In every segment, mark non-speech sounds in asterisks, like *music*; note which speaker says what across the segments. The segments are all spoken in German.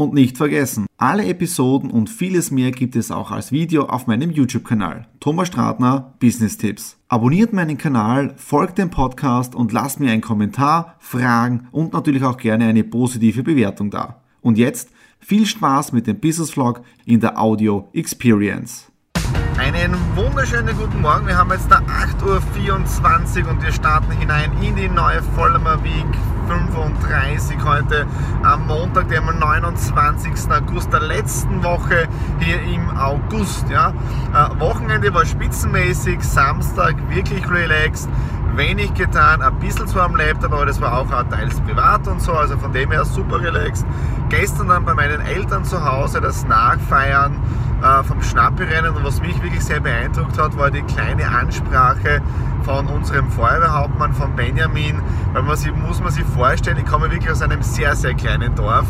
Speaker 1: Und nicht vergessen, alle Episoden und vieles mehr gibt es auch als Video auf meinem YouTube-Kanal. Thomas Stratner, Business Tipps. Abonniert meinen Kanal, folgt dem Podcast und lasst mir einen Kommentar, Fragen und natürlich auch gerne eine positive Bewertung da. Und jetzt viel Spaß mit dem Business Vlog in der Audio Experience.
Speaker 2: Einen wunderschönen guten Morgen. Wir haben jetzt da 8.24 Uhr und wir starten hinein in die neue Vollmer Week 35 heute am Montag, dem 29. August der letzten Woche hier im August. Ja. Äh, Wochenende war spitzenmäßig, Samstag wirklich relaxed wenig getan, ein bisschen zwar am Laptop, aber das war auch teils privat und so, also von dem her super relaxed. Gestern dann bei meinen Eltern zu Hause das Nachfeiern äh, vom Schnappi-Rennen und was mich wirklich sehr beeindruckt hat, war die kleine Ansprache von unserem Feuerwehrhauptmann, von Benjamin, weil man sich, muss man sich vorstellen, ich komme wirklich aus einem sehr, sehr kleinen Dorf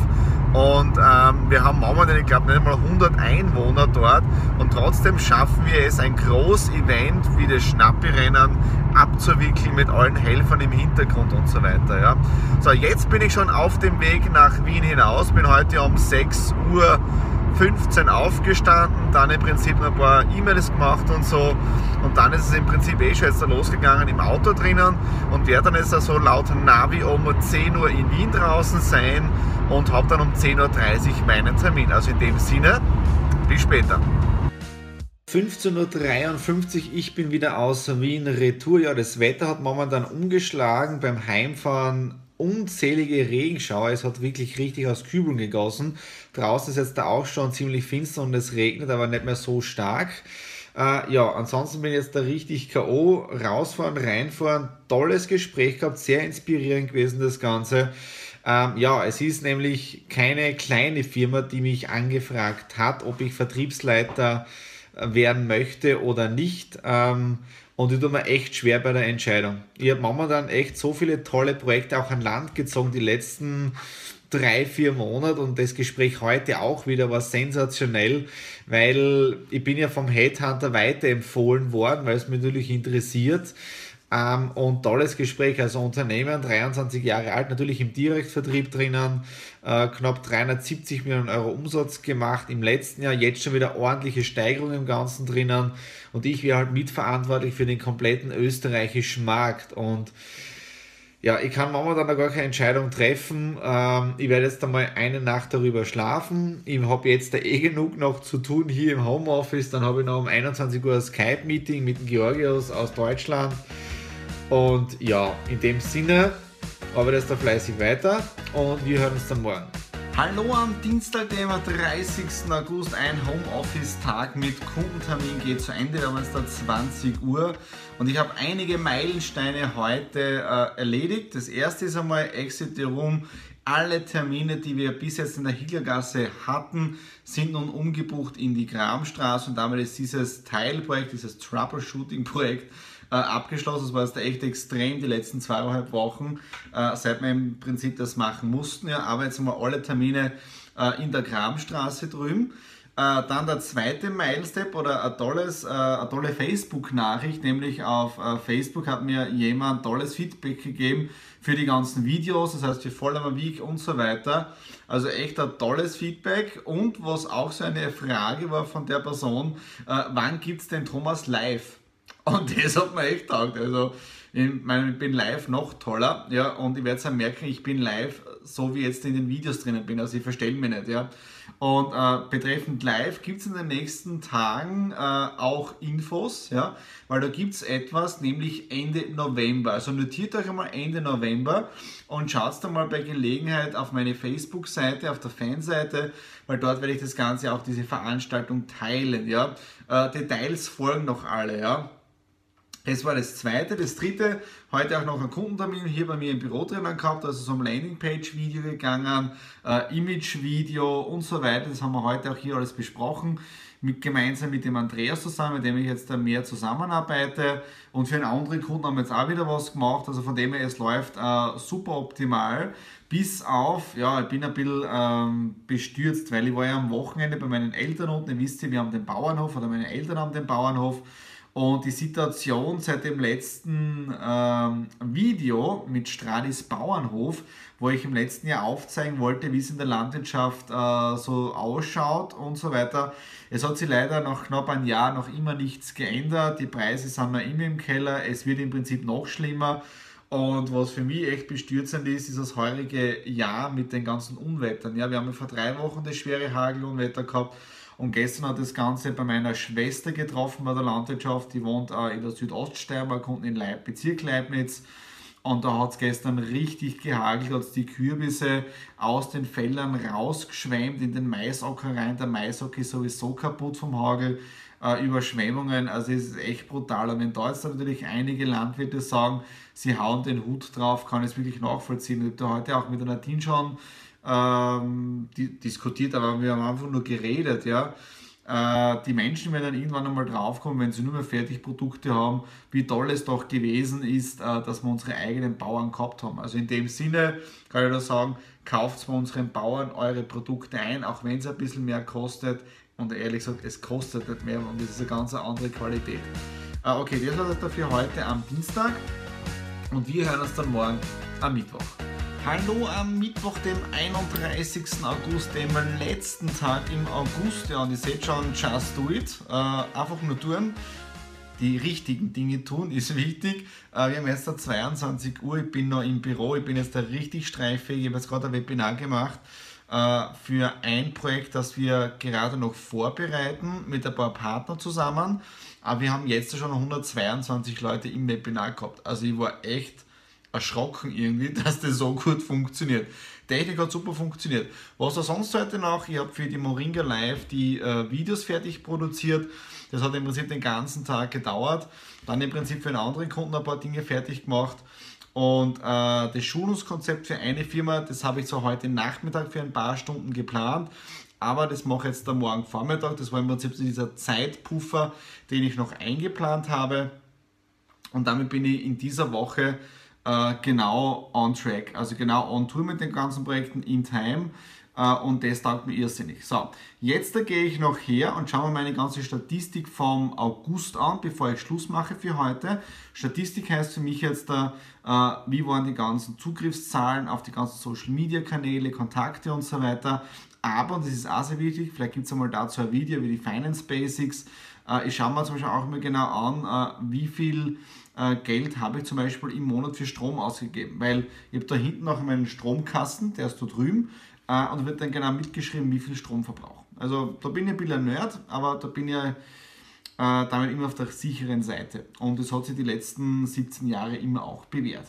Speaker 2: und ähm, wir haben momentan, ich glaube, nicht mal 100 Einwohner dort. Und trotzdem schaffen wir es, ein Groß-Event wie das Schnappi-Rennen abzuwickeln mit allen Helfern im Hintergrund und so weiter. Ja. So, jetzt bin ich schon auf dem Weg nach Wien hinaus. Bin heute um 6 Uhr 15 aufgestanden, dann im Prinzip noch ein paar E-Mails gemacht und so. Und dann ist es im Prinzip eh schon jetzt losgegangen im Auto drinnen und werde dann jetzt also laut Navi um 10 Uhr in Wien draußen sein und habe dann um 10.30 Uhr meinen Termin. Also in dem Sinne, bis später.
Speaker 1: 15.53 Uhr, ich bin wieder aus Wien Retour. Ja, das Wetter hat momentan umgeschlagen. Beim Heimfahren unzählige Regenschauer. Es hat wirklich richtig aus Kübeln gegossen. Draußen ist jetzt da auch schon ziemlich finster und es regnet, aber nicht mehr so stark. Äh, ja, ansonsten bin ich jetzt da richtig K.O. Rausfahren, reinfahren. Tolles Gespräch gehabt, sehr inspirierend gewesen das Ganze. Ähm, ja, es ist nämlich keine kleine Firma, die mich angefragt hat, ob ich Vertriebsleiter äh, werden möchte oder nicht. Ähm, und ich tue mir echt schwer bei der Entscheidung. Ich habe momentan echt so viele tolle Projekte auch an Land gezogen, die letzten drei, vier Monate und das Gespräch heute auch wieder war sensationell, weil ich bin ja vom Headhunter weiterempfohlen worden, weil es mich natürlich interessiert. Ähm, und tolles Gespräch. Also Unternehmen, 23 Jahre alt, natürlich im Direktvertrieb drinnen, äh, knapp 370 Millionen Euro Umsatz gemacht im letzten Jahr, jetzt schon wieder ordentliche Steigerung im Ganzen drinnen. Und ich wäre halt mitverantwortlich für den kompletten österreichischen Markt. Und ja, ich kann momentan noch gar keine Entscheidung treffen. Ähm, ich werde jetzt einmal eine Nacht darüber schlafen. Ich habe jetzt da eh genug noch zu tun hier im Homeoffice. Dann habe ich noch um 21 Uhr ein Skype-Meeting mit Georgios aus Deutschland. Und ja, in dem Sinne arbeitest du fleißig weiter und wir hören uns dann morgen.
Speaker 2: Hallo am Dienstag, dem 30. August, ein Homeoffice-Tag mit Kundentermin geht zu Ende. Wir haben jetzt da 20 Uhr und ich habe einige Meilensteine heute äh, erledigt. Das erste ist einmal Exit the Room. Alle Termine, die wir bis jetzt in der Higlergasse hatten, sind nun umgebucht in die Gramstraße und damit ist dieses Teilprojekt, dieses Troubleshooting-Projekt äh, abgeschlossen. Das war jetzt echt extrem die letzten zweieinhalb Wochen, äh, seit wir im Prinzip das machen mussten. Ja, aber jetzt haben wir alle Termine äh, in der Kramstraße drüben. Äh, dann der zweite Milestep oder ein tolles, äh, eine tolle Facebook-Nachricht, nämlich auf äh, Facebook hat mir jemand tolles Feedback gegeben für die ganzen Videos, das heißt für Vollmer Week und so weiter. Also echt ein tolles Feedback und was auch so eine Frage war von der Person, wann gibt es denn Thomas live? Und das hat mir echt taugt. Also, ich, meine, ich bin live noch toller, ja, und ich werde es merken, ich bin live, so wie jetzt in den Videos drinnen bin, also ich verstelle mich nicht, ja. Und äh, betreffend live gibt es in den nächsten Tagen äh, auch Infos, ja, weil da gibt es etwas, nämlich Ende November. Also notiert euch einmal Ende November und schaut dann mal bei Gelegenheit auf meine Facebook-Seite, auf der Fanseite, weil dort werde ich das Ganze auch diese Veranstaltung teilen, ja. Äh, Details folgen noch alle, ja. Das war das zweite. Das dritte, heute auch noch einen Kundentermin hier bei mir im Büro drinnen gehabt, also so ein Landingpage-Video gegangen, äh, Image-Video und so weiter. Das haben wir heute auch hier alles besprochen mit, gemeinsam mit dem Andreas zusammen, mit dem ich jetzt mehr zusammenarbeite. Und für einen anderen Kunden haben wir jetzt auch wieder was gemacht. Also von dem her, es läuft äh, super optimal. Bis auf, ja, ich bin ein bisschen ähm, bestürzt, weil ich war ja am Wochenende bei meinen Eltern unten. Ihr wisst ja, wir haben den Bauernhof oder meine Eltern haben den Bauernhof. Und die Situation seit dem letzten ähm, Video mit Stradis Bauernhof, wo ich im letzten Jahr aufzeigen wollte, wie es in der Landwirtschaft äh, so ausschaut und so weiter. Es hat sich leider nach knapp einem Jahr noch immer nichts geändert. Die Preise sind noch immer im Keller. Es wird im Prinzip noch schlimmer. Und was für mich echt bestürzend ist, ist das heurige Jahr mit den ganzen Unwettern. Ja, wir haben ja vor drei Wochen das schwere Hagelunwetter gehabt. Und gestern hat das Ganze bei meiner Schwester getroffen bei der Landwirtschaft. Die wohnt äh, in der Südoststeiermark unten in Leib, Bezirk Leibniz. Und da hat es gestern richtig gehagelt, hat die Kürbisse aus den Feldern rausgeschwemmt in den Maisacker rein. Der Maisacker ist sowieso kaputt vom Hagel. Äh, Überschwemmungen, also es ist echt brutal. Und wenn da jetzt natürlich einige Landwirte sagen, sie hauen den Hut drauf, kann ich es wirklich nachvollziehen. Ich habe da heute auch mit der Nadine schon ähm, die, diskutiert, aber wir haben einfach nur geredet, ja. Äh, die Menschen werden dann irgendwann einmal draufkommen, wenn sie nur mehr Fertigprodukte haben, wie toll es doch gewesen ist, äh, dass wir unsere eigenen Bauern gehabt haben. Also in dem Sinne kann ich da sagen, kauft bei unseren Bauern eure Produkte ein, auch wenn es ein bisschen mehr kostet. Und ehrlich gesagt, es kostet nicht mehr und es ist eine ganz andere Qualität. Äh, okay, das war das dafür heute am Dienstag und wir hören uns dann morgen am Mittwoch. Hallo am Mittwoch, dem 31. August, dem letzten Tag im August. Ja, und ihr seht schon, just do it. Äh, einfach nur tun. Die richtigen Dinge tun *laughs* ist wichtig. Äh, wir haben jetzt 22 Uhr, ich bin noch im Büro, ich bin jetzt da richtig streifig. Ich habe jetzt gerade ein Webinar gemacht äh, für ein Projekt, das wir gerade noch vorbereiten mit ein paar Partnern zusammen. Aber wir haben jetzt schon 122 Leute im Webinar gehabt. Also ich war echt erschrocken irgendwie, *laughs* dass das so gut funktioniert. Technik hat super funktioniert. Was war sonst heute noch? Ich habe für die Moringa Live die äh, Videos fertig produziert. Das hat im Prinzip den ganzen Tag gedauert. Dann im Prinzip für einen anderen Kunden ein paar Dinge fertig gemacht. Und äh, das Schulungskonzept für eine Firma, das habe ich so heute Nachmittag für ein paar Stunden geplant. Aber das mache ich jetzt am Morgen Vormittag. Das war im Prinzip dieser Zeitpuffer, den ich noch eingeplant habe. Und damit bin ich in dieser Woche äh, genau on track, also genau on tour mit den ganzen Projekten in time äh, und das taugt mir irrsinnig. So, jetzt da gehe ich noch her und schaue mir meine ganze Statistik vom August an, bevor ich Schluss mache für heute. Statistik heißt für mich jetzt da, äh, wie waren die ganzen Zugriffszahlen auf die ganzen Social Media Kanäle, Kontakte und so weiter. Aber, und das ist auch sehr wichtig, vielleicht gibt es einmal dazu ein Video wie die Finance Basics. Äh, ich schaue mir zum Beispiel auch immer genau an, äh, wie viel äh, Geld habe ich zum Beispiel im Monat für Strom ausgegeben, weil ich habe da hinten noch meinen Stromkasten, der ist da drüben und wird dann genau mitgeschrieben, wie viel Strom verbraucht. Also da bin ich ein bisschen Nerd, aber da bin ich damit immer auf der sicheren Seite und das hat sich die letzten 17 Jahre immer auch bewährt.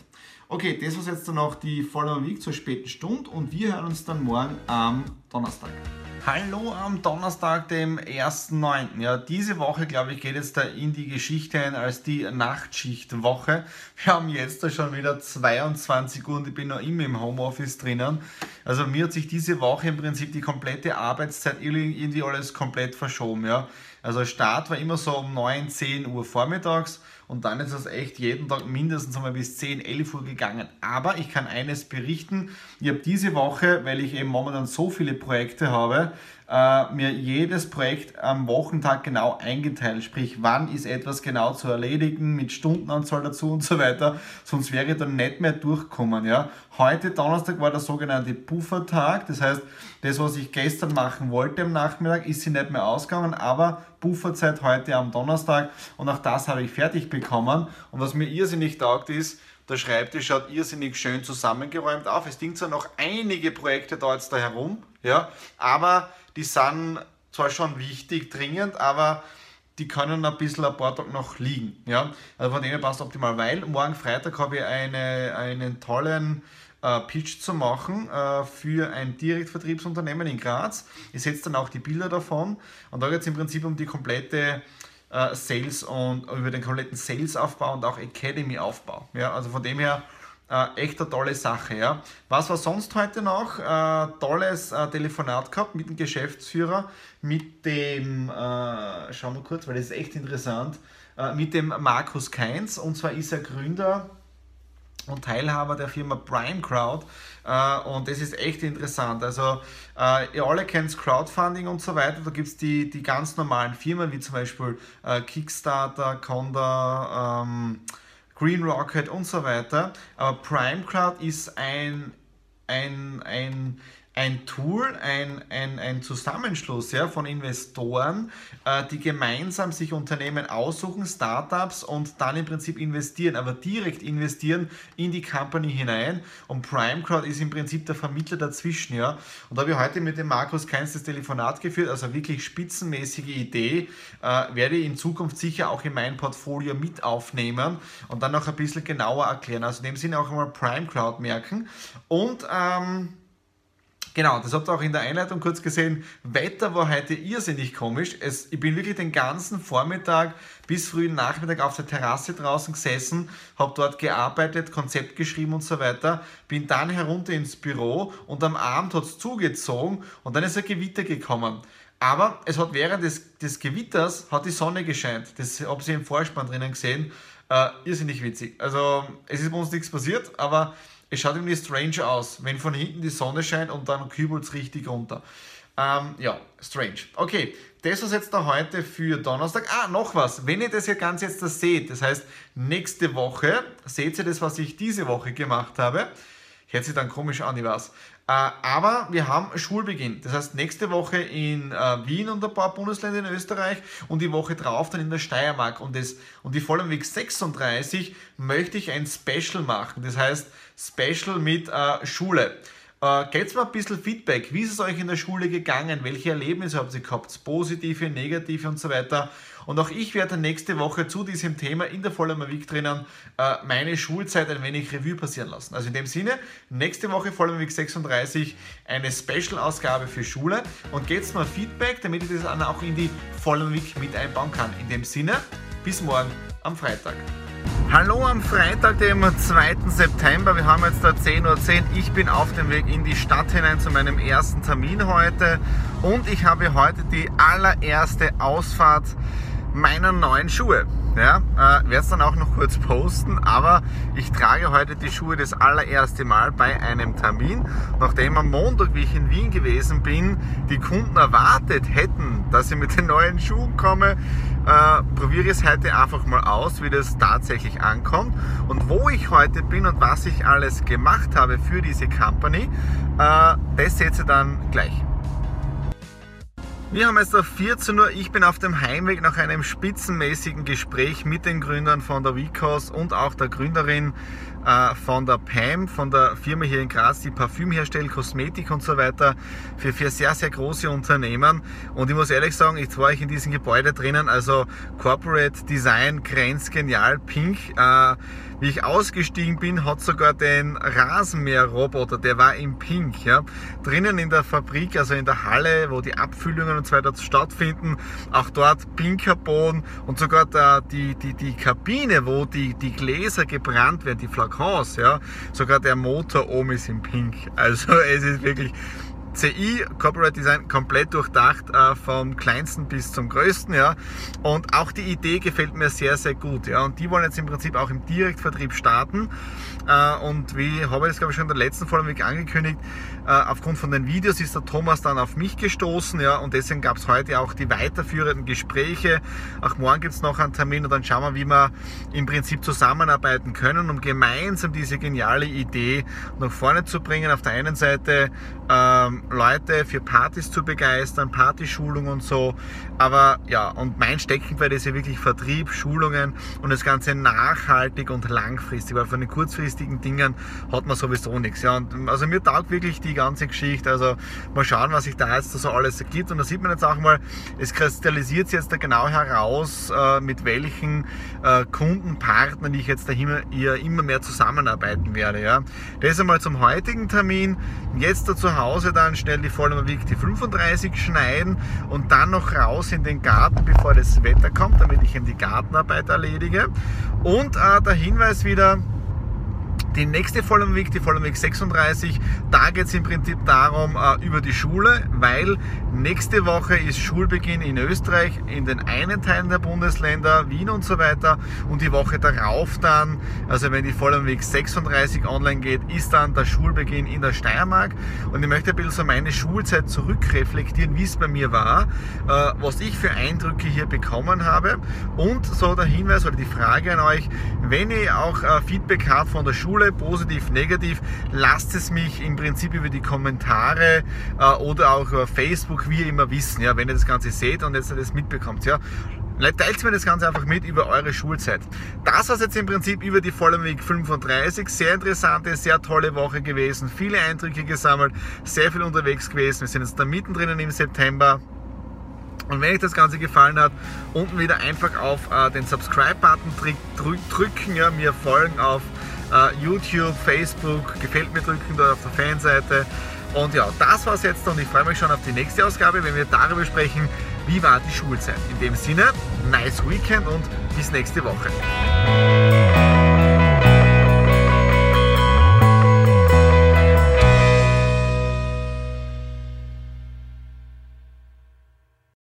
Speaker 2: Okay, das war jetzt dann auch die Follow Week zur späten Stunde und wir hören uns dann morgen am Donnerstag. Hallo am Donnerstag, dem 1.9. Ja, diese Woche, glaube ich, geht jetzt da in die Geschichte ein als die Nachtschichtwoche. Wir haben jetzt da schon wieder 22 Uhr und ich bin noch immer im Homeoffice drinnen. Also mir hat sich diese Woche im Prinzip die komplette Arbeitszeit irgendwie alles komplett verschoben. Ja. Also Start war immer so um 9, 10 Uhr vormittags und dann ist es echt jeden Tag mindestens einmal bis 10, 11 Uhr gegangen. Aber ich kann eines berichten, ich habe diese Woche, weil ich eben momentan so viele Projekte habe, äh, mir jedes Projekt am Wochentag genau eingeteilt. Sprich, wann ist etwas genau zu erledigen, mit Stundenanzahl dazu und so weiter. Sonst wäre ich dann nicht mehr durchkommen. Ja? Heute, Donnerstag, war der sogenannte Puffertag. Das heißt, das, was ich gestern machen wollte am Nachmittag, ist sie nicht mehr ausgegangen, aber Pufferzeit heute am Donnerstag und auch das habe ich fertig bekommen. Und was mir irrsinnig taugt ist, der Schreibtisch schaut irrsinnig schön zusammengeräumt auf. Es liegen zwar noch einige Projekte da jetzt da herum, ja, aber die sind zwar schon wichtig, dringend, aber die können ein bisschen ein paar Tage noch liegen. Ja? Also von dem her passt optimal, weil morgen Freitag habe ich eine, einen tollen äh, Pitch zu machen äh, für ein Direktvertriebsunternehmen in Graz. Ich setze dann auch die Bilder davon und da geht es im Prinzip um die komplette äh, Sales und über den kompletten Sales-Aufbau und auch Academy-Aufbau. Ja, also von dem her äh, echt eine tolle Sache. Ja. Was war sonst heute noch? Äh, tolles äh, Telefonat gehabt mit dem Geschäftsführer, mit dem, äh, schauen wir kurz, weil das ist echt interessant, äh, mit dem Markus Keins. Und zwar ist er Gründer und Teilhaber der Firma Prime Crowd. Äh, und das ist echt interessant. Also, äh, ihr alle kennt Crowdfunding und so weiter. Da gibt es die, die ganz normalen Firmen, wie zum Beispiel Kickstarter, Conda, ähm, Green Rocket und so weiter. Aber Prime Crowd ist ein, ein, ein ein Tool, ein, ein, ein Zusammenschluss ja, von Investoren, äh, die gemeinsam sich Unternehmen aussuchen, Startups und dann im Prinzip investieren, aber direkt investieren in die Company hinein. Und PrimeCrowd ist im Prinzip der Vermittler dazwischen. Ja. Und da habe ich heute mit dem Markus Keins das Telefonat geführt, also wirklich spitzenmäßige Idee, äh, werde ich in Zukunft sicher auch in mein Portfolio mit aufnehmen und dann noch ein bisschen genauer erklären. Also in dem Sinne auch einmal PrimeCrowd merken. Und ähm, Genau, das habt ihr auch in der Einleitung kurz gesehen. Wetter war heute irrsinnig komisch. Es, ich bin wirklich den ganzen Vormittag bis frühen Nachmittag auf der Terrasse draußen gesessen, habe dort gearbeitet, Konzept geschrieben und so weiter. Bin dann herunter ins Büro und am Abend hat es zugezogen und dann ist ein Gewitter gekommen. Aber es hat während des, des Gewitters hat die Sonne gescheint. Das habe ich im Vorspann drinnen gesehen. Äh, irrsinnig witzig. Also es ist bei uns nichts passiert, aber es schaut irgendwie strange aus, wenn von hinten die Sonne scheint und dann kübelt es richtig runter. Ähm, ja, strange. Okay, das ist jetzt da heute für Donnerstag. Ah, noch was. Wenn ihr das ja ganz jetzt da seht, das heißt, nächste Woche seht ihr das, was ich diese Woche gemacht habe. Hört sich dann komisch an, ich weiß. Äh, aber wir haben Schulbeginn. Das heißt, nächste Woche in äh, Wien und ein paar Bundesländer in Österreich und die Woche drauf dann in der Steiermark. Und, das, und die Vollenweg 36 möchte ich ein Special machen. Das heißt, Special mit äh, Schule. Äh, Gebt mir ein bisschen Feedback. Wie ist es euch in der Schule gegangen? Welche Erlebnisse habt ihr gehabt? Positive, negative und so weiter. Und auch ich werde nächste Woche zu diesem Thema in der Vollmer Week drinnen äh, meine Schulzeit ein wenig Revue passieren lassen. Also in dem Sinne, nächste Woche Vollmer Week 36 eine Special-Ausgabe für Schule und gebt mir Feedback, damit ich das dann auch in die Vollmer Week mit einbauen kann. In dem Sinne, bis morgen am Freitag. Hallo am Freitag, dem 2. September. Wir haben jetzt da 10.10 Uhr. Ich bin auf dem Weg in die Stadt hinein zu meinem ersten Termin heute und ich habe heute die allererste Ausfahrt meiner neuen Schuhe. Ja, äh, werde es dann auch noch kurz posten, aber ich trage heute die Schuhe das allererste Mal bei einem Termin, nachdem am Montag, wie ich in Wien gewesen bin, die Kunden erwartet hätten, dass ich mit den neuen Schuhen komme. Äh, probiere es heute einfach mal aus, wie das tatsächlich ankommt und wo ich heute bin und was ich alles gemacht habe für diese Company, äh, das seht ihr dann gleich. Wir haben jetzt auf 14 Uhr. Ich bin auf dem Heimweg nach einem spitzenmäßigen Gespräch mit den Gründern von der Vicos und auch der Gründerin äh, von der PAM, von der Firma hier in Graz, die Parfüm herstellt, Kosmetik und so weiter, für, für sehr, sehr große Unternehmen. Und ich muss ehrlich sagen, ich war ich in diesem Gebäude drinnen, also Corporate Design, grenzgenial, pink. Äh, wie ich ausgestiegen bin, hat sogar den Rasenmäherroboter, der war in Pink, ja, drinnen in der Fabrik, also in der Halle, wo die Abfüllungen so weiter stattfinden, auch dort pinker Boden und sogar der, die, die, die Kabine, wo die, die Gläser gebrannt werden, die Flakons, ja, sogar der Motor oben ist in Pink. Also *laughs* es ist wirklich CI, Corporate Design, komplett durchdacht, äh, vom kleinsten bis zum größten, ja. Und auch die Idee gefällt mir sehr, sehr gut, ja. Und die wollen jetzt im Prinzip auch im Direktvertrieb starten. Äh, und wie habe ich das, glaube ich, schon in der letzten Folge angekündigt, äh, aufgrund von den Videos ist der Thomas dann auf mich gestoßen, ja. Und deswegen gab es heute auch die weiterführenden Gespräche. Auch morgen gibt es noch einen Termin und dann schauen wir, wie wir im Prinzip zusammenarbeiten können, um gemeinsam diese geniale Idee nach vorne zu bringen. Auf der einen Seite ähm, Leute für Partys zu begeistern, Partyschulung und so. Aber ja, und mein Steckenpferd ist ja wirklich Vertrieb, Schulungen und das Ganze nachhaltig und langfristig, weil von den kurzfristigen Dingen hat man sowieso nichts. Ja, und also mir taugt wirklich die ganze Geschichte. Also mal schauen, was sich da jetzt so alles ergibt. Und da sieht man jetzt auch mal, es kristallisiert sich jetzt da genau heraus, äh, mit welchen äh, Kundenpartnern ich jetzt da immer, immer mehr zusammenarbeiten werde. Ja. Das einmal zum heutigen Termin. Jetzt da zu Hause dann schnell die Vollmer Week die 35 schneiden und dann noch raus in den Garten, bevor das Wetter kommt, damit ich eben die Gartenarbeit erledige. Und äh, der Hinweis wieder, die nächste Folge Week, die Folge Week 36, da geht es im Prinzip darum, äh, über die Schule, weil nächste Woche ist Schulbeginn in Österreich, in den einen Teilen der Bundesländer, Wien und so weiter. Und die Woche darauf dann, also wenn die Folge Week 36 online geht, ist dann der Schulbeginn in der Steiermark. Und ich möchte ein bisschen so meine Schulzeit zurückreflektieren, wie es bei mir war, äh, was ich für Eindrücke hier bekommen habe. Und so der Hinweis oder die Frage an euch, wenn ihr auch äh, Feedback habt von der Schule, Schule, positiv, negativ, lasst es mich im Prinzip über die Kommentare äh, oder auch über Facebook, wie immer wissen, ja, wenn ihr das Ganze seht und jetzt das mitbekommt. Ja. Teilt mir das Ganze einfach mit über eure Schulzeit. Das war jetzt im Prinzip über die Week 35. Sehr interessante, sehr tolle Woche gewesen. Viele Eindrücke gesammelt, sehr viel unterwegs gewesen. Wir sind jetzt da mittendrin im September. Und wenn euch das Ganze gefallen hat, unten wieder einfach auf äh, den Subscribe-Button drücken, ja, mir folgen auf YouTube, Facebook, gefällt mir drücken dort auf der Fanseite. Und ja, das war's jetzt und ich freue mich schon auf die nächste Ausgabe, wenn wir darüber sprechen, wie war die Schulzeit. In dem Sinne, nice Weekend und bis nächste Woche.